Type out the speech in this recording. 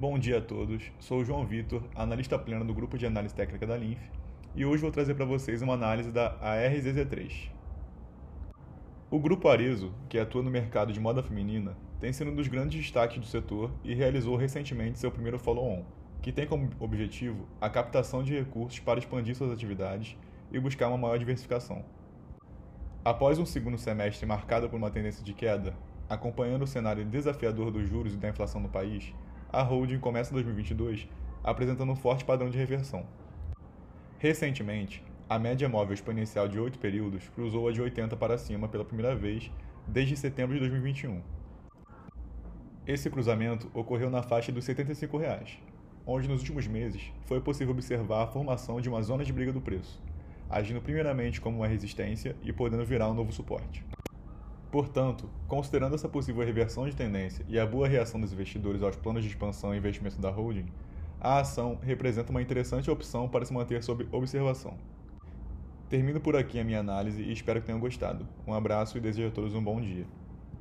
Bom dia a todos, sou o João Vitor, analista pleno do grupo de análise técnica da Linf, e hoje vou trazer para vocês uma análise da ARZZ3. O grupo Arezo, que atua no mercado de moda feminina, tem sido um dos grandes destaques do setor e realizou recentemente seu primeiro follow-on, que tem como objetivo a captação de recursos para expandir suas atividades e buscar uma maior diversificação. Após um segundo semestre marcado por uma tendência de queda, acompanhando o cenário desafiador dos juros e da inflação no país, a holding começa 2022 apresentando um forte padrão de reversão. Recentemente, a média móvel exponencial de 8 períodos cruzou a de 80 para cima pela primeira vez desde setembro de 2021. Esse cruzamento ocorreu na faixa dos 75 reais, onde nos últimos meses foi possível observar a formação de uma zona de briga do preço, agindo primeiramente como uma resistência e podendo virar um novo suporte. Portanto, considerando essa possível reversão de tendência e a boa reação dos investidores aos planos de expansão e investimento da holding, a ação representa uma interessante opção para se manter sob observação. Termino por aqui a minha análise e espero que tenham gostado. Um abraço e desejo a todos um bom dia.